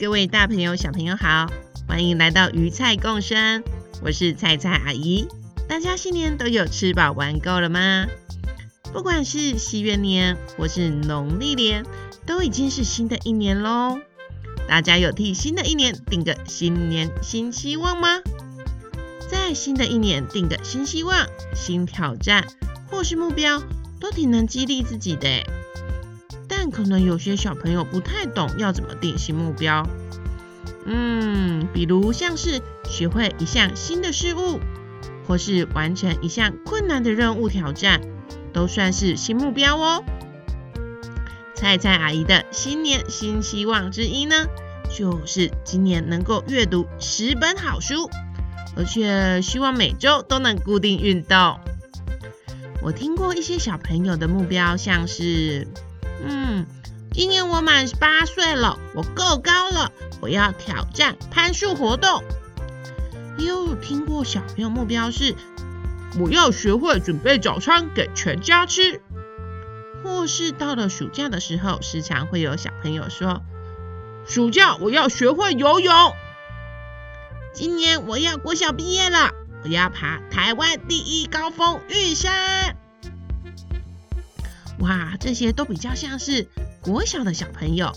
各位大朋友、小朋友好，欢迎来到鱼菜共生，我是菜菜阿姨。大家新年都有吃饱玩够了吗？不管是西元年或是农历年，都已经是新的一年喽。大家有替新的一年定个新年新希望吗？在新的一年定个新希望、新挑战或是目标，都挺能激励自己的。但可能有些小朋友不太懂要怎么定新目标，嗯，比如像是学会一项新的事物，或是完成一项困难的任务挑战，都算是新目标哦。菜菜阿姨的新年新希望之一呢，就是今年能够阅读十本好书，而且希望每周都能固定运动。我听过一些小朋友的目标，像是。嗯，今年我满十八岁了，我够高了，我要挑战攀树活动。又听过小朋友目标是，我要学会准备早餐给全家吃。或是到了暑假的时候，时常会有小朋友说，暑假我要学会游泳。今年我要国小毕业了，我要爬台湾第一高峰玉山。哇，这些都比较像是国小的小朋友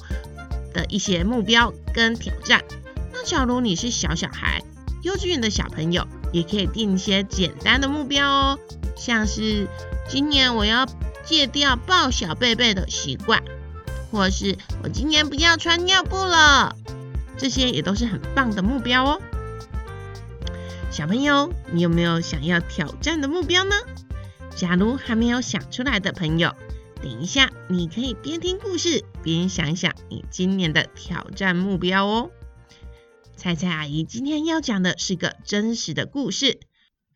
的一些目标跟挑战。那假如你是小小孩、幼稚园的小朋友，也可以定一些简单的目标哦，像是今年我要戒掉抱小贝贝的习惯，或是我今年不要穿尿布了，这些也都是很棒的目标哦。小朋友，你有没有想要挑战的目标呢？假如还没有想出来的朋友，等一下，你可以边听故事边想想你今年的挑战目标哦。菜菜阿姨今天要讲的是个真实的故事，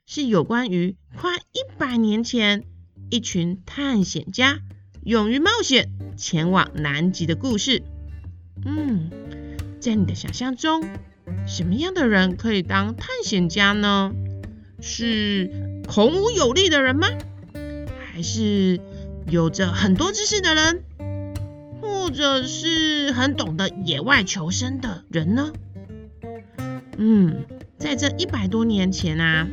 是有关于快一百年前一群探险家勇于冒险前往南极的故事。嗯，在你的想象中，什么样的人可以当探险家呢？是孔武有力的人吗？还是？有着很多知识的人，或者是很懂得野外求生的人呢？嗯，在这一百多年前啊，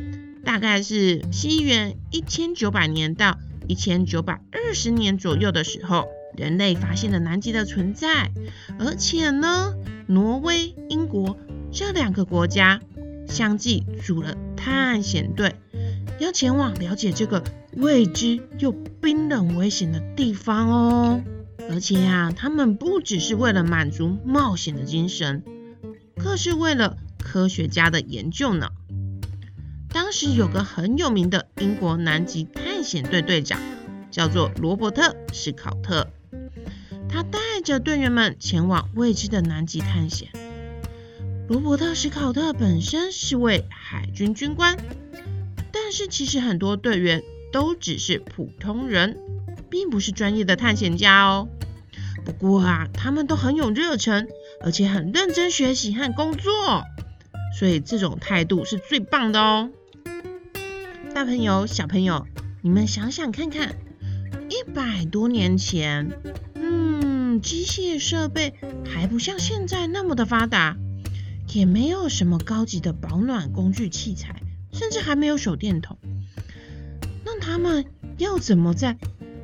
大概是西元一千九百年到一千九百二十年左右的时候，人类发现了南极的存在，而且呢，挪威、英国这两个国家相继组了探险队。要前往了解这个未知又冰冷危险的地方哦，而且呀、啊，他们不只是为了满足冒险的精神，更是为了科学家的研究呢。当时有个很有名的英国南极探险队队长，叫做罗伯特·史考特，他带着队员们前往未知的南极探险。罗伯特·史考特本身是位海军军官。但是其实很多队员都只是普通人，并不是专业的探险家哦。不过啊，他们都很有热忱，而且很认真学习和工作，所以这种态度是最棒的哦。大朋友、小朋友，你们想想看看，一百多年前，嗯，机械设备还不像现在那么的发达，也没有什么高级的保暖工具器材。甚至还没有手电筒，他们要怎么在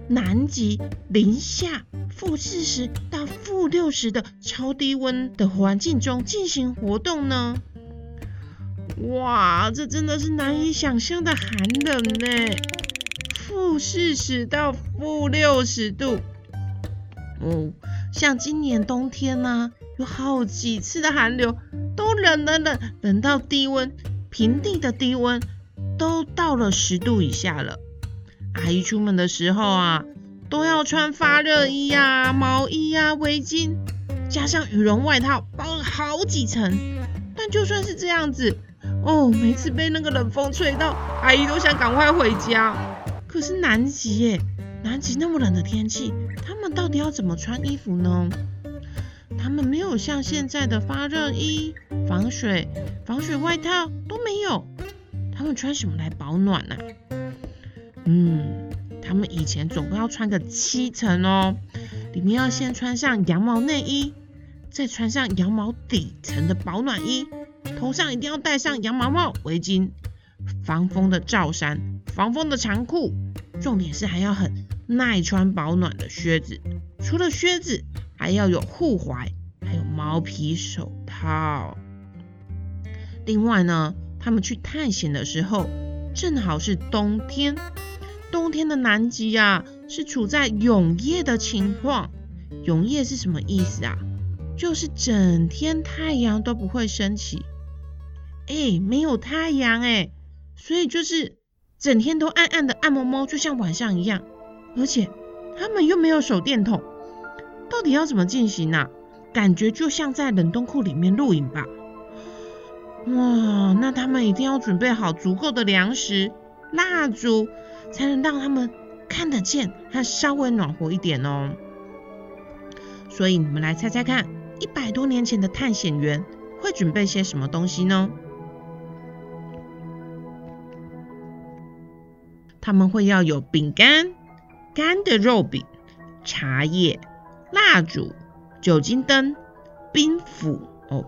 南极零下负四十到负六十的超低温的环境中进行活动呢？哇，这真的是难以想象的寒冷呢！负四十到负六十度，哦，像今年冬天呢、有好几次的寒流，都冷冷冷冷到低温。平地的低温都到了十度以下了。阿姨出门的时候啊，都要穿发热衣呀、毛衣呀、围巾，加上羽绒外套，包了好几层。但就算是这样子，哦，每次被那个冷风吹到，阿姨都想赶快回家。可是南极耶，南极那么冷的天气，他们到底要怎么穿衣服呢？他们没有像现在的发热衣、防水、防水外套都没有，他们穿什么来保暖呢、啊？嗯，他们以前总共要穿个七层哦，里面要先穿上羊毛内衣。再穿上羊毛底层的保暖衣，头上一定要戴上羊毛帽、围巾，防风的罩衫、防风的长裤，重点是还要很耐穿保暖的靴子。除了靴子，还要有护踝，还有毛皮手套。另外呢，他们去探险的时候，正好是冬天。冬天的南极啊，是处在永夜的情况。永夜是什么意思啊？就是整天太阳都不会升起，哎，没有太阳哎，所以就是整天都暗暗的、暗蒙蒙，就像晚上一样。而且他们又没有手电筒，到底要怎么进行啊？感觉就像在冷冻库里面露营吧。哇，那他们一定要准备好足够的粮食、蜡烛，才能让他们看得见，还稍微暖和一点哦。所以你们来猜猜看。一百多年前的探险员会准备些什么东西呢？他们会要有饼干、干的肉饼、茶叶、蜡烛、酒精灯、冰斧哦，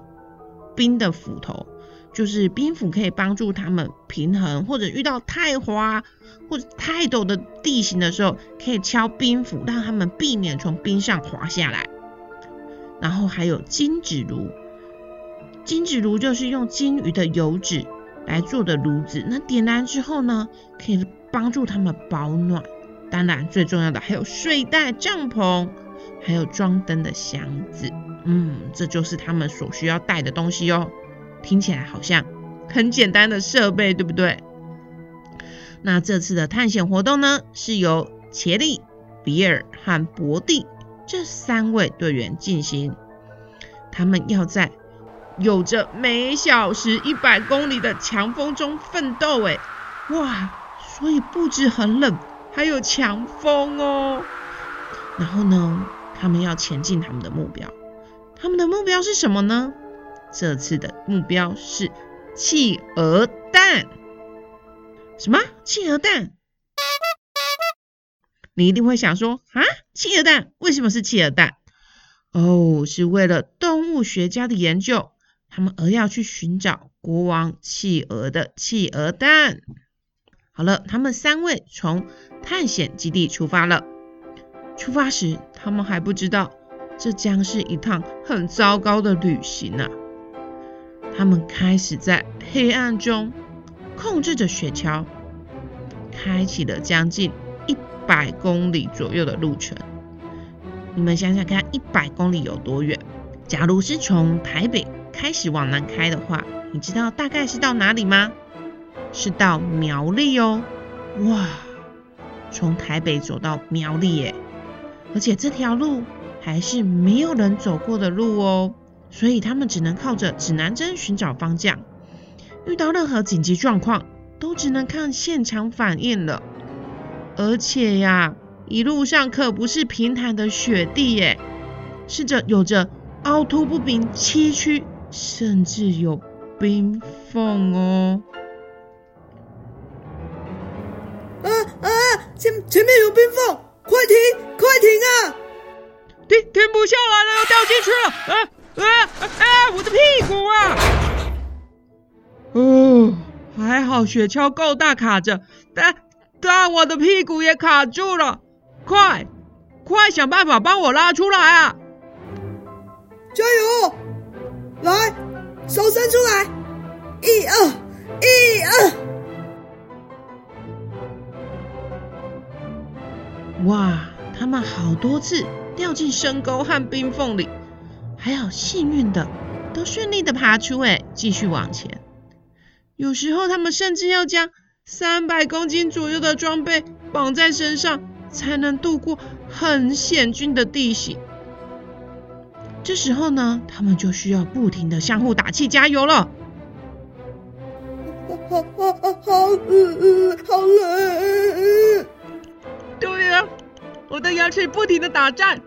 冰的斧头就是冰斧，可以帮助他们平衡，或者遇到太滑或者太陡的地形的时候，可以敲冰斧，让他们避免从冰上滑下来。然后还有金纸炉，金纸炉就是用金鱼的油脂来做的炉子。那点燃之后呢，可以帮助他们保暖。当然，最重要的还有睡袋、帐篷，还有装灯的箱子。嗯，这就是他们所需要带的东西哦。听起来好像很简单的设备，对不对？那这次的探险活动呢，是由杰利、比尔和博蒂。这三位队员进行，他们要在有着每小时一百公里的强风中奋斗。哎，哇！所以不止很冷，还有强风哦。然后呢，他们要前进他们的目标。他们的目标是什么呢？这次的目标是企鹅蛋。什么？企鹅蛋？你一定会想说啊，企鹅蛋为什么是企鹅蛋？哦，是为了动物学家的研究，他们而要去寻找国王企鹅的企鹅蛋。好了，他们三位从探险基地出发了。出发时，他们还不知道这将是一趟很糟糕的旅行啊！他们开始在黑暗中控制着雪橇，开启了将近一。百公里左右的路程，你们想想看，一百公里有多远？假如是从台北开始往南开的话，你知道大概是到哪里吗？是到苗栗哦。哇，从台北走到苗栗耶，而且这条路还是没有人走过的路哦，所以他们只能靠着指南针寻找方向。遇到任何紧急状况，都只能看现场反应了。而且呀，一路上可不是平坦的雪地耶，是着有着凹凸不平、崎岖，甚至有冰缝哦。啊啊！前前面有冰缝，快停，快停啊！停停不下来了，要掉进去了！啊啊啊！我的屁股啊！哦，还好雪橇够大，卡着，但。但我的屁股也卡住了，快，快想办法帮我拉出来啊！加油！来，手伸出来，一二，一二。哇，他们好多次掉进深沟和冰缝里，还好幸运的都顺利的爬出，哎，继续往前。有时候他们甚至要将三百公斤左右的装备绑在身上，才能度过很险峻的地形。这时候呢，他们就需要不停的相互打气加油了。好好好好，嗯嗯，好冷。对呀，我的牙齿不停的打颤，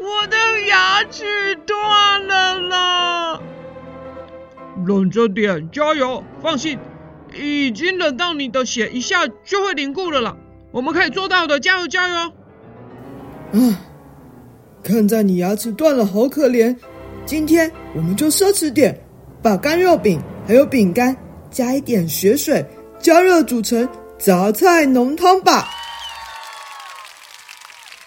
我的牙齿断了啦！忍着点，加油，放心，已经冷到你的血一下就会凝固了啦。我们可以做到的，加油加油！嗯，看在你牙齿断了，好可怜。今天我们就奢侈点，把干肉饼还有饼干加一点血水，加热煮成杂菜浓汤吧。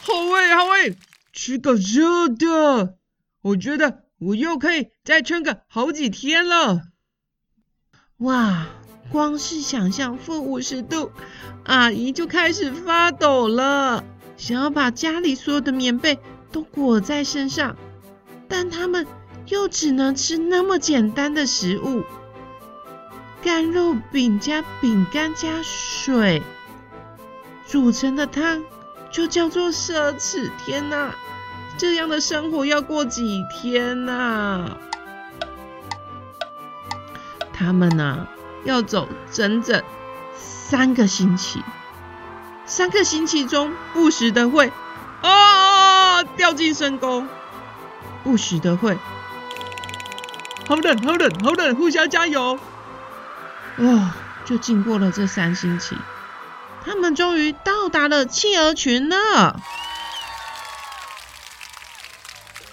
好味好味，吃个热的，我觉得我又可以再撑个好几天了。哇！光是想象负五十度，阿姨就开始发抖了，想要把家里所有的棉被都裹在身上，但他们又只能吃那么简单的食物，干肉饼加饼干加水煮成的汤，就叫做奢侈。天哪，这样的生活要过几天呐？他们呢？要走整整三个星期，三个星期中不时的会啊掉进深沟，不时的会好冷好冷好冷，互相加油。哇，就经过了这三星期，他们终于到达了企鹅群了。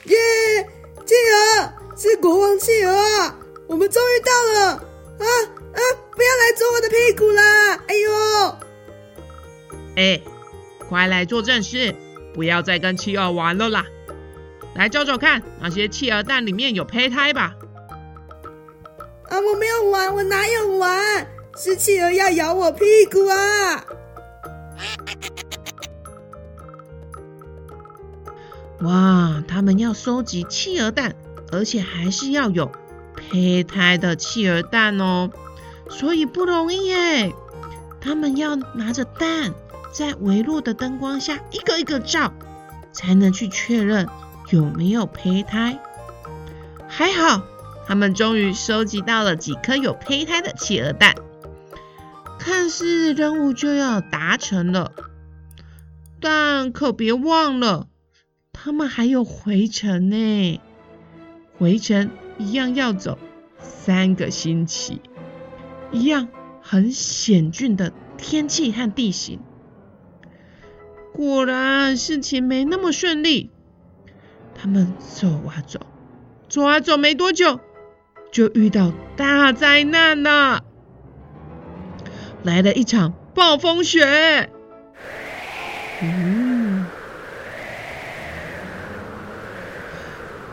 耶，企鹅是国王企鹅啊！我们终于到了啊！啊！不要来啄我的屁股啦！哎呦！哎，快来做正事，不要再跟企鹅玩了啦！来找找看，那些企鹅蛋里面有胚胎吧？啊，我没有玩，我哪有玩？是企鹅要咬我屁股啊！哇，他们要收集企鹅蛋，而且还是要有胚胎的企鹅蛋哦。所以不容易耶，他们要拿着蛋，在微弱的灯光下一个一个照，才能去确认有没有胚胎。还好，他们终于收集到了几颗有胚胎的企鹅蛋，看似任务就要达成了，但可别忘了，他们还有回程呢，回程一样要走三个星期。一样很险峻的天气和地形，果然事情没那么顺利。他们走啊走，走啊走，没多久就遇到大灾难了，来了一场暴风雪。嗯，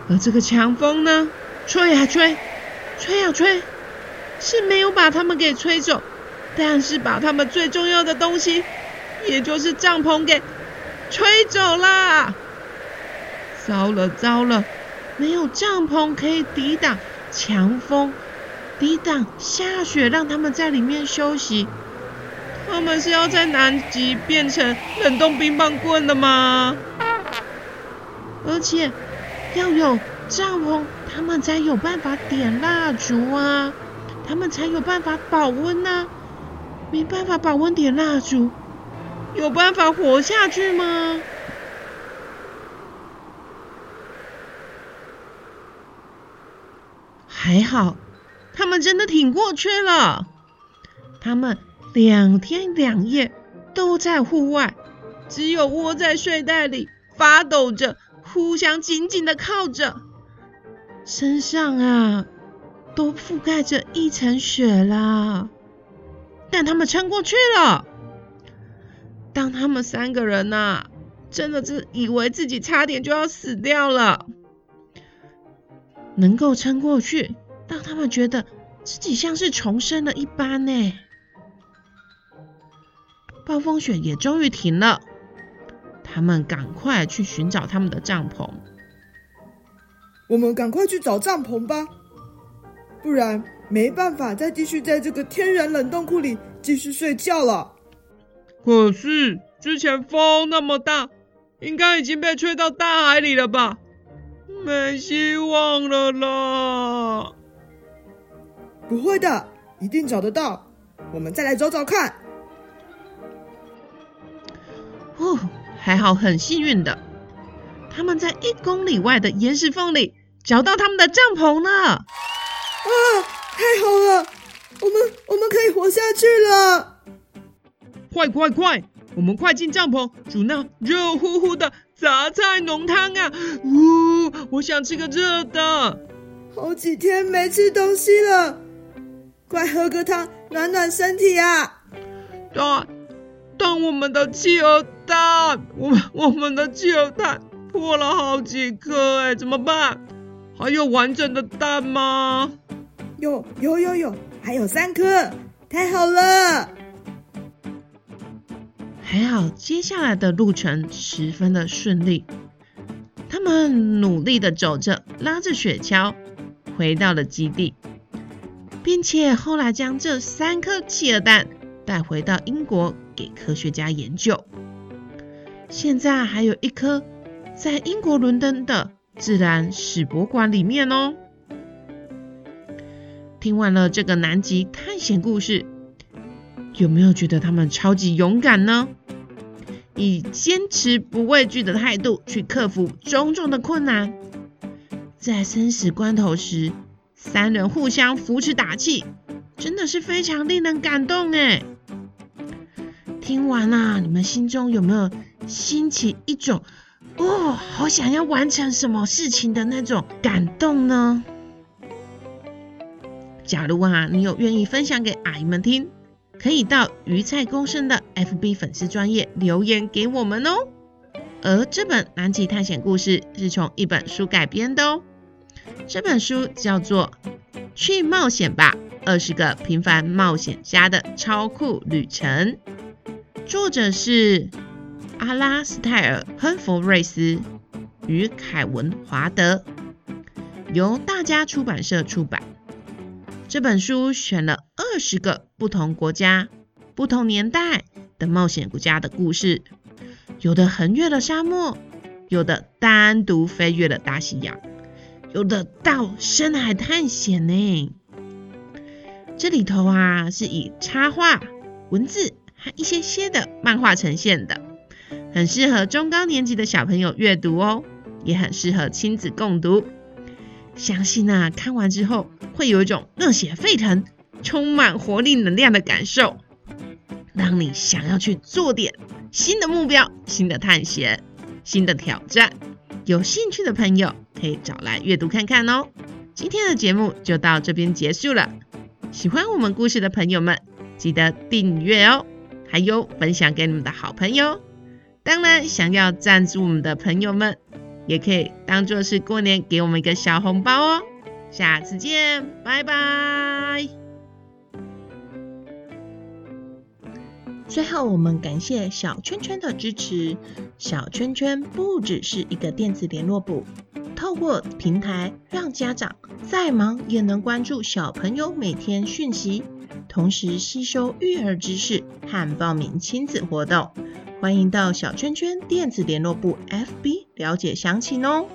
而这个强风呢，吹啊吹，吹啊吹。是没有把他们给吹走，但是把他们最重要的东西，也就是帐篷给吹走了。糟了糟了，没有帐篷可以抵挡强风，抵挡下雪，让他们在里面休息。他们是要在南极变成冷冻冰棒棍的吗？而且要有帐篷，他们才有办法点蜡烛啊。他们才有办法保温呢、啊，没办法保温点蜡烛，有办法活下去吗？还好，他们真的挺过去了。他们两天两夜都在户外，只有窝在睡袋里发抖着，互相紧紧的靠着，身上啊。都覆盖着一层雪了，但他们撑过去了。当他们三个人呐、啊，真的是以为自己差点就要死掉了，能够撑过去，让他们觉得自己像是重生了一般呢。暴风雪也终于停了，他们赶快去寻找他们的帐篷。我们赶快去找帐篷吧。不然没办法再继续在这个天然冷冻库里继续睡觉了。可是之前风那么大，应该已经被吹到大海里了吧？没希望了啦！不会的，一定找得到。我们再来找找看。哦，还好，很幸运的，他们在一公里外的岩石缝里找到他们的帐篷了。啊，太好了！我们我们可以活下去了！快快快！我们快进帐篷，煮那热乎乎的杂菜浓汤啊！呜、哦，我想吃个热的。好几天没吃东西了，快喝个汤暖暖身体啊！但但我们的企鹅蛋，我们我们的企鹅蛋破了好几颗哎，怎么办？还有完整的蛋吗？有有有有，还有三颗，太好了！还好，接下来的路程十分的顺利。他们努力的走着，拉着雪橇，回到了基地，并且后来将这三颗企鹅蛋带回到英国给科学家研究。现在还有一颗在英国伦敦的自然史博物馆里面哦。听完了这个南极探险故事。有没有觉得他们超级勇敢呢？以坚持不畏惧的态度去克服种种的困难，在生死关头时，三人互相扶持打气，真的是非常令人感动哎！听完啊，你们心中有没有兴起一种哦，好想要完成什么事情的那种感动呢？假如啊，你有愿意分享给阿姨们听。可以到鱼菜共生的 FB 粉丝专页留言给我们哦。而这本南极探险故事是从一本书改编的哦。这本书叫做《去冒险吧！二十个平凡冒险家的超酷旅程》，作者是阿拉斯泰尔·亨弗瑞斯与凯文·华德，由大家出版社出版。这本书选了二十个不同国家、不同年代的冒险国家的故事，有的横越了沙漠，有的单独飞越了大西洋，有的到深海探险呢。这里头啊，是以插画、文字一些些的漫画呈现的，很适合中高年级的小朋友阅读哦，也很适合亲子共读。相信啊，看完之后会有一种热血沸腾、充满活力能量的感受，让你想要去做点新的目标、新的探险、新的挑战。有兴趣的朋友可以找来阅读看看哦。今天的节目就到这边结束了。喜欢我们故事的朋友们，记得订阅哦，还有分享给你们的好朋友。当然，想要赞助我们的朋友们。也可以当做是过年给我们一个小红包哦，下次见，拜拜。最后，我们感谢小圈圈的支持。小圈圈不只是一个电子联络簿，透过平台让家长再忙也能关注小朋友每天讯息，同时吸收育儿知识和报名亲子活动。欢迎到小圈圈电子联络部 FB 了解详情哦。